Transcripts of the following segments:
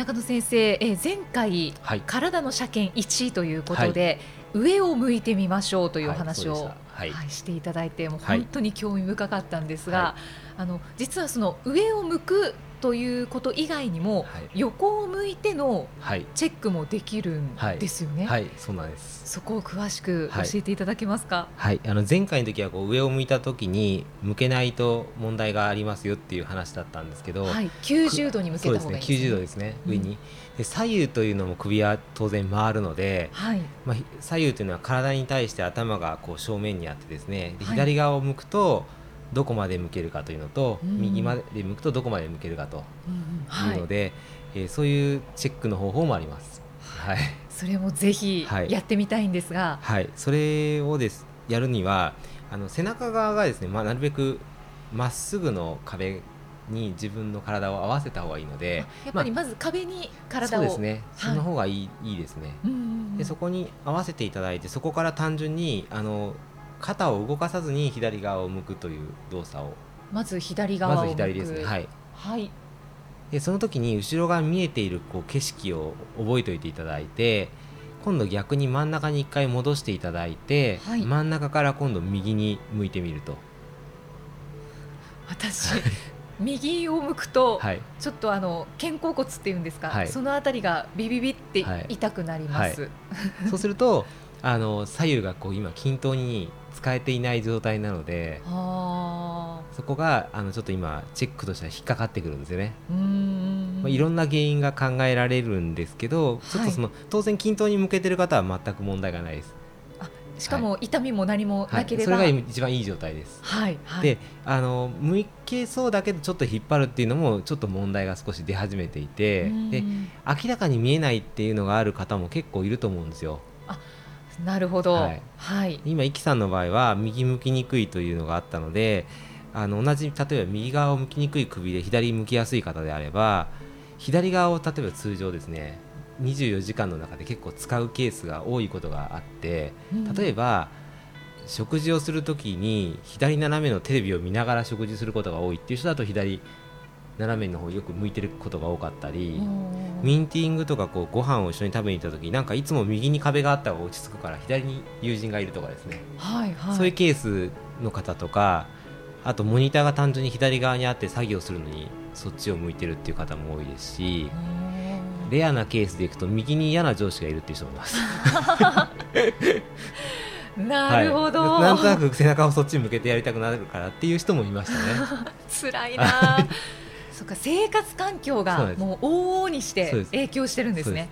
中野先生、え前回、はい、体の車検1位ということで、はい、上を向いてみましょうというお話を、はい、していただいてもう本当に興味深かったんですが、あの実はその上を向くということ以外にも、はい、横を向いてのチェックもできるんですよね。はい、はい、そうなんです。そこを詳しく教えていただけますか？はい、あの前回の時はこう上を向いた時に向けないと問題がありますよっていう話だったんですけど、はい、90度に向けた方がいいですね。90度ですね、上に。で左右というのも首は当然回るので、はい、まあ左右というのは体に対して頭がこう正面にあってですね、左側を向くと、どこまで向けるかというのと、うん、右まで向くとどこまで向けるかというので、うんはい、えー、そういうチェックの方法もあります。はい、それもぜひやってみたいんですが、はい、はい、それをですやるにはあの背中側がですね、まあ、なるべくまっすぐの壁に自分の体を合わせた方がいいのでやっぱりまず壁に体を、まあ、そうですね。その方がいいはい、いいですね、でそこに合わせていただいてそこから単純にあの肩を動かさずに左側を向くという動作を。まず左側まず左ですね。はい、はい、でその時に後ろ側見えているこう景色を覚えておいていただいて今度逆に真ん中に1回戻していただいて、はい、真ん中から今度右に向いてみると。私右を向くと、はい、ちょっとあの肩甲骨っていうんですか、はい、そのあたりがビビビって痛くなります、そうするとあの左右がこう今均等に使えていない状態なのでそこがあのちょっと今チェックとしては引っかかってくるんですよね。まあ、いろんな原因が考えられるんですけどちょっとその、はい、当然均等に向けてる方は全く問題がないです。しかも痛みも何もなければ、はい、それが一番いい状態です。はい、はい、であの向けそうだけどちょっと引っ張るっていうのもちょっと問題が少し出始めていてで明らかに見えないっていうのがある方も結構いると思うんですよ。あなるほど、はい、はい、今、イキさんの場合は右向きにくいというのがあったのであの同じ例えば右側を向きにくい首で左向きやすい方であれば左側を例えば通常ですね24時間の中で結構使うケースが多いことがあって例えば、うん、食事をするときに左斜めのテレビを見ながら食事することが多いっていう人だと左斜めの方よく向いてることが多かったりミンティングとかこうご飯を一緒に食べに行った時なんかいつも右に壁があった方が落ち着くから左に友人がいるとかですね、はいはい、そういうケースの方とかあとモニターが単純に左側にあって作業するのにそっちを向いてるっていう方も多いですしレアなケースでいくと右に嫌な上司がいるっていう人もいます。なるほど、はい、なんとなく背中をそっちに向けてやりたくなるからっていう人もいましたね。辛いな そっか生活環境がもう往々にして影響してるんですね。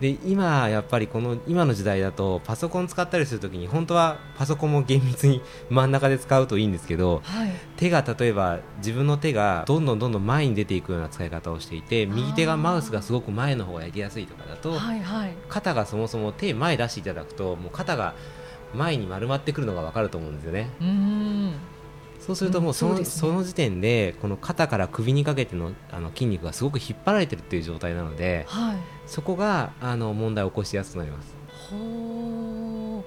で今、やっぱりこの今の時代だとパソコン使ったりするときに本当はパソコンも厳密に真ん中で使うといいんですけど、はい、手が例えば自分の手がどんどんどんどん前に出ていくような使い方をしていて右手がマウスがすごく前の方がやりやすいとかだと、はいはい、肩がそもそも手前出していただくともう肩が前に丸まってくるのが分かると思うんですよね。うんそうするともうそのうんそね、その時点でこの肩から首にかけてのあの筋肉がすごく引っ張られてるっていう状態なので、はい、そこがあの問題を起こしやすくなります。ほ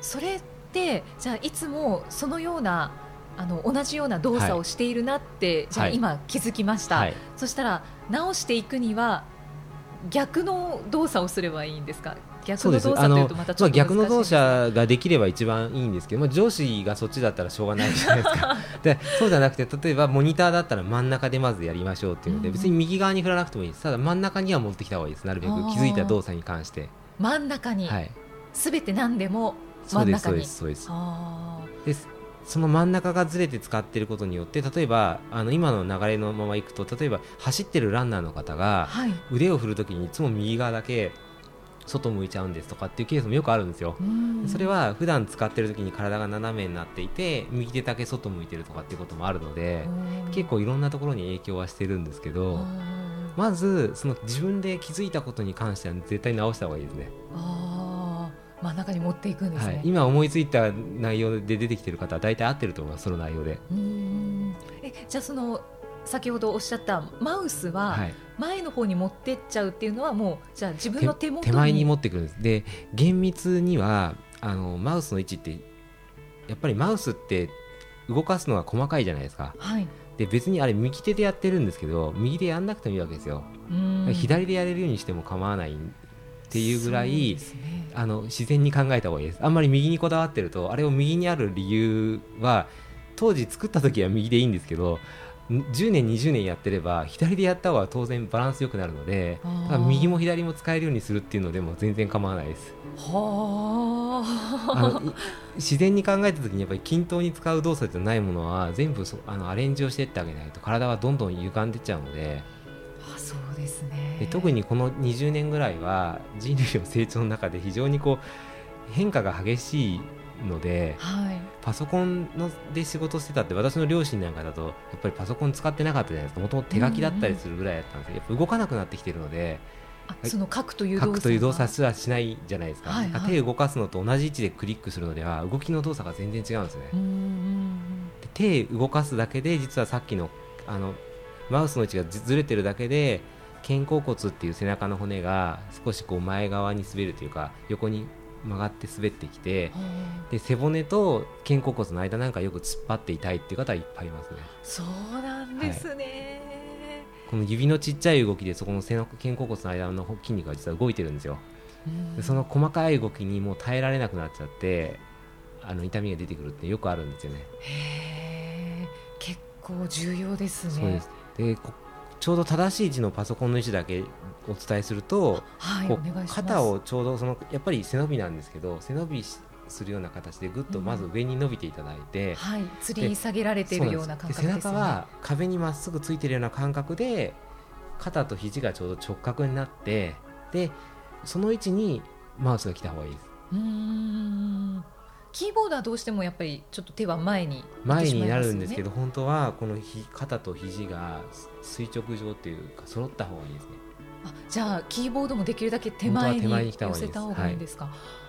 それってじゃあいつもそのようなあの同じような動作をしているなって、はい、じゃあ今気づきました、はい、そしたら直していくには逆の動作をすればいいんですか？逆の動作とまたちょっと逆の動作ができれば一番いいんですけど、まあ、上司がそっちだったらしょうがないじゃないですか。でそうじゃなくて例えばモニターだったら真ん中でまずやりましょうっていう。ので、別に右側に振らなくてもいいです。ただ真ん中には持ってきた方がいいです。なるべく気づいた動作に関して。真ん中に、はい、全て何でも真ん中にそうですそうですその真ん中がずれて使っていることによって例えばあの今の流れのままいくと例えば走ってるランナーの方が腕を振るときにいつも右側だけ外向いちゃうんですとかっていうケースもよくあるんですよ。それは普段使ってる時に体が斜めになっていて右手だけ外向いてるとかっていうこともあるので結構いろんなところに影響はしてるんですけどまずその自分で気づいたことに関しては絶対直した方がいいですね。あ真ん中に持っていくんですね、はい、今思いついた内容で出てきてる方は大体合ってると思いますその内容で。うん。えじゃあその先ほどおっしゃったマウスは前の方に持ってっちゃうっていうのはもうじゃあ自分の手元手前に持ってくるんです。で厳密にはあのマウスの位置ってやっぱりマウスって動かすのが細かいじゃないですか、はい、で別にあれ右手でやってるんですけど右でやんなくてもいいわけですよ。左でやれるようにしても構わないっていうぐらい、ね、あの自然に考えた方がいいです。あんまり右にこだわってるとあれを右にある理由は当時作った時は右でいいんですけど10年20年やってれば左でやった方が当然バランスよくなるので右も左も使えるようにするっていうのでも全然構わないです。はあ。自然に考えた時にやっぱり均等に使う動作じゃないものは全部そあのアレンジをしていってあげないと体はどんどん歪んでっちゃうので。あそうですね。で特にこの20年ぐらいは人類の成長の中で非常にこう変化が激しいので、はい、パソコンので仕事してたって私の両親なんかだとやっぱりパソコン使ってなかったじゃないですか。もともと手書きだったりするぐらいだったんですけど、やっぱ動かなくなってきてるので。その書くという動作動作すらしないじゃないですか、はいはい、手を動かすのと同じ位置でクリックするのでは動きの動作が全然違うんですね。で手動かすだけで実はさっきのあのマウスの位置がずれてるだけで肩甲骨っていう背中の骨が少しこう前側に滑るというか横に曲がって滑ってきてで背骨と肩甲骨の間なんかよく突っ張っていたいっていう方はいっぱいいますね。そうなんですね、はい、この指のちっちゃい動きでそこの背の肩甲骨の間の筋肉が実は動いてるんですよ。でその細かい動きにもう耐えられなくなっちゃってあの痛みが出てくるってよくあるんですよね。へえ結構重要ですね。そうです。でちょうど正しい位置のパソコンの位置だけお伝えすると、はい、肩をちょうどそのやっぱり背伸びなんですけど背伸びするような形でぐっとまず上に伸びていただいて、うん、はい、吊り下げられているような感覚です、ね、背中は壁にまっすぐついているような感覚で肩と肘がちょうど直角になってでその位置にマウスが来た方がいいです。うんキーボードはどうしてもやっぱりちょっと手は前に、ね、前になるんですけど本当はこのひ肩と肘が垂直上というか揃った方がいいですね。あじゃあキーボードもできるだけ手前に寄せた方がいいんですか？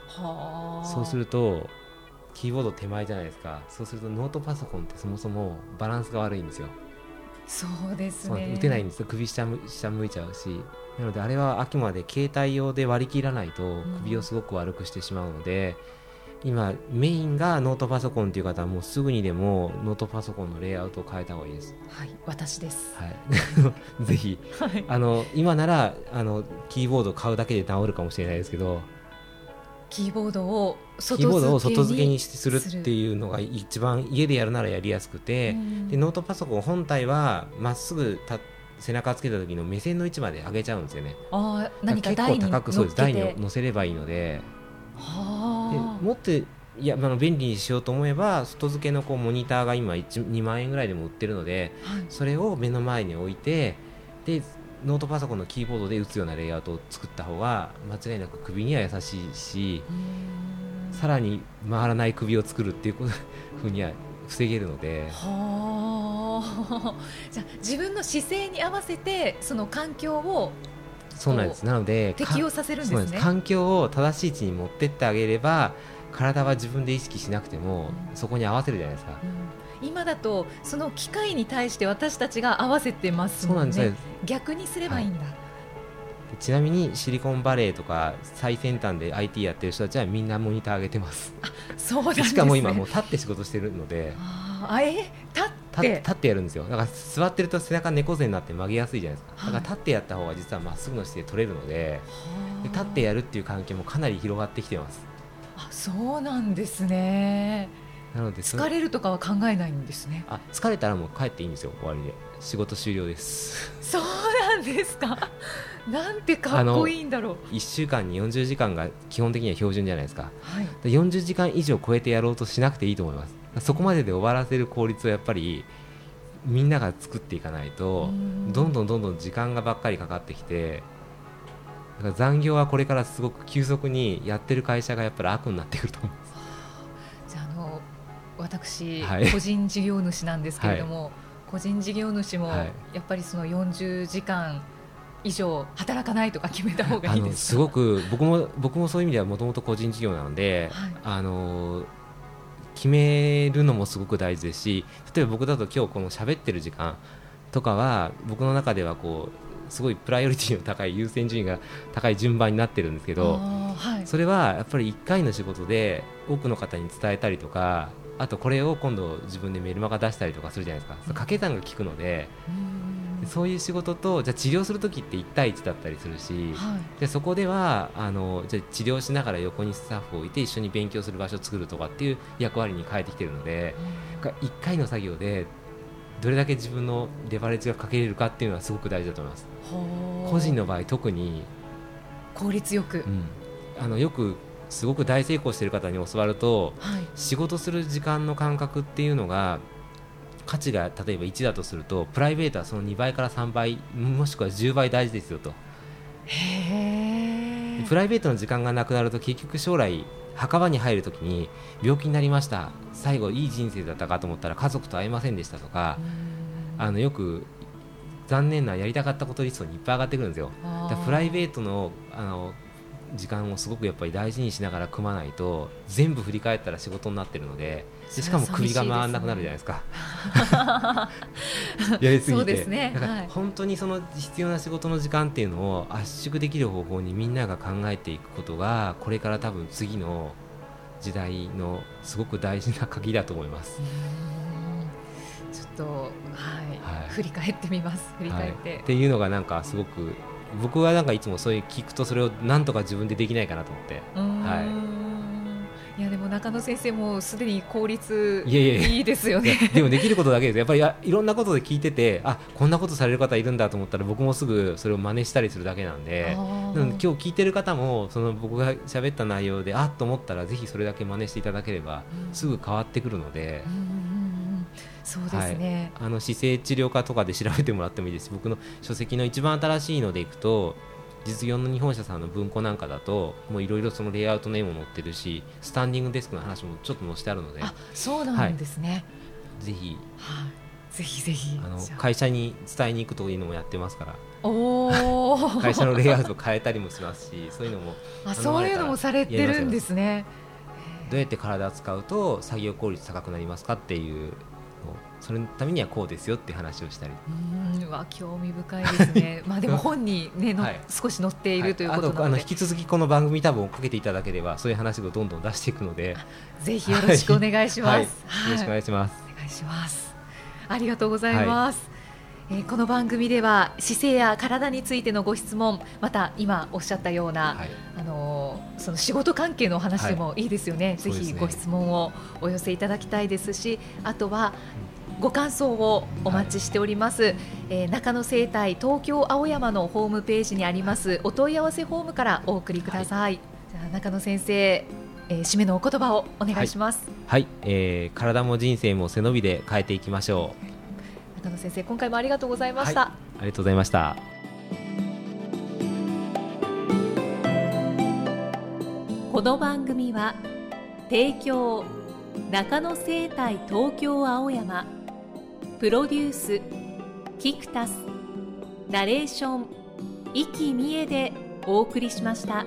はあ。そうするとキーボード手前じゃないですか。そうするとノートパソコンってそもそもバランスが悪いんですよ。そうですね。打てないんですよ。首下下向いちゃうし。なのであれはあくまで携帯用で割り切らないと首をすごく悪くしてしまうので、うん今メインがノートパソコンという方はもうすぐにでもノートパソコンのレイアウトを変えた方がいいです。はい、私です。はい、ぜひ、はい、あの今ならあのキーボードを買うだけで治るかもしれないですけど、キーボードを外付けに外付けにするっていうのが一番家でやるならやりやすくて、でノートパソコン本体はまっすぐた背中つけた時の目線の位置まで上げちゃうんですよね。あ何か結構高くそうです。台に乗せればいいので。でもっていやあの便利にしようと思えば外付けのこうモニターが今2万円ぐらいでも売ってるので、はい、それを目の前に置いてでノートパソコンのキーボードで打つようなレイアウトを作った方が間違いなく首には優しいしさらに回らない首を作るっていうふうには防げるので。は じゃあ自分の姿勢に合わせてその環境をそうなんです。なので適応させるんですね。環境を正しい位置に持ってってあげれば体は自分で意識しなくても、うん、そこに合わせるじゃないですか、うん、今だとその機械に対して私たちが合わせてますもんね。逆にすればいいんだ、はい、ちなみにシリコンバレーとか最先端で IT やってる人たちはみんなモニター上げてます。あそうなん、ね、しかも今もう立って仕事してるので。あえ立って立ってやるんですよ。だから座ってると背中猫背になって曲げやすいじゃないですか。だから立ってやった方が実はまっすぐの姿勢取れるのでで立ってやるっていう環境もかなり広がってきてます。あそうなんですね。なので疲れるとかは考えないんですね。あ疲れたらもう帰っていいんですよ終わりで。仕事終了です。そうなんですか。なんてかっこいいんだろう。1週間に40時間が基本的には標準じゃないですか、はい、40時間以上超えてやろうとしなくていいと思いますそこまでで終わらせる効率をやっぱりみんなが作っていかないとどんどんどんどん時間がばっかりかかってきて残業はこれからすごく急速にやってる会社がやっぱり悪になってくると思います。じゃあの私、はい、個人事業主なんですけれども、はい、個人事業主もやっぱりその40時間以上働かないとか決めた方がいいですすごく僕も僕もそういう意味ではもともと個人事業なので、はい、あの決めるのもすごく大事ですし例えば僕だと今日この喋ってる時間とかは僕の中ではこうすごいプライオリティの高い優先順位が高い順番になってるんですけど、はい、それはやっぱり1回の仕事で多くの方に伝えたりとかあとこれを今度自分でメルマガ出したりとかするじゃないですか、掛け算が効くので。そういう仕事とじゃ治療する時って1対1だったりするし、はい、でそこではあのじゃ治療しながら横にスタッフを置いて一緒に勉強する場所を作るとかっていう役割に変えてきてるので、うん、1回の作業でどれだけ自分のレバレッジがかけれるかっていうのはすごく大事だと思います。個人の場合特に。効率よく、うん、あのよくすごく大成功している方に教わると、はい、仕事する時間の感覚っていうのが価値が例えば1だとするとプライベートはその2倍から3倍もしくは10倍大事ですよと。プライベートの時間がなくなると結局将来墓場に入るときに病気になりました最後いい人生だったかと思ったら家族と会えませんでしたとかあのよく残念なやりたかったことリストにいっぱい上がってくるんですよ。プライベートのあの時間をすごくやっぱり大事にしながら組まないと全部振り返ったら仕事になってるのででしかも首が回らなくなるじゃないですか。やりすぎて、ね、だから本当にその必要な仕事の時間っていうのを圧縮できる方法にみんなが考えていくことがこれから多分次の時代のすごく大事な鍵だと思います。ちょっと、はい、はい、振り返ってみます。振り返って、はい、っていうのがなんかすごく僕はなんかいつもそういう聞くとそれをなんとか自分でできないかなと思って。はい。いやでも中野先生もすでに効率いいですよね。でもできることだけですやっぱりいろんなことで聞いててあこんなことされる方いるんだと思ったら僕もすぐそれを真似したりするだけなんで。今日聞いてる方もその僕が喋った内容であっと思ったらぜひそれだけ真似していただければ、すぐ変わってくるので。そうですね、はい、あの姿勢治療科とかで調べてもらってもいいです。僕の書籍の一番新しいのでいくと実業の日本社さんの文庫なんかだともういろいろそのレイアウトの絵も載ってるしスタンディングデスクの話もちょっと載せてあるので。あそうなんですね、はい、ぜひ、はい、ぜひぜひ。あの会社に伝えに行くというのもやってますから。お 会社のレイアウト変えたりもしますしそういうのもあそういうのもされてるんですね。どうやって体を使うと作業効率高くなりますかっていうそれのためにはこうですよって話をしたり。うん。わ興味深いですね。まあでも本にねの、はい、少し載っているということなので、はい、あの引き続きこの番組多分追っかけていただければそういう話をどんどん出していくので。ぜひよろしくお願いします、はい、よろしくお願いします。お願いします。ありがとうございます、えー、この番組では姿勢や体についてのご質問また今おっしゃったような、はい、あのその仕事関係の話でもい。いですよね、はい、ぜひご質問をお寄せいただきたいですしあとはご感想をお待ちしております、はい、えー、中野生態東京青山のホームページにありますお問い合わせフォームからお送りください、はい、じゃあ中野先生、えー、締めのお言葉をお願いします。はい、はい、えー、体も人生も背伸びで変えていきましょう。中野先生今回もありがとうございました、ありがとうございました。この番組は提供中野生態東京青山プロデュースキクタスナレーション生きみえでお送りしました。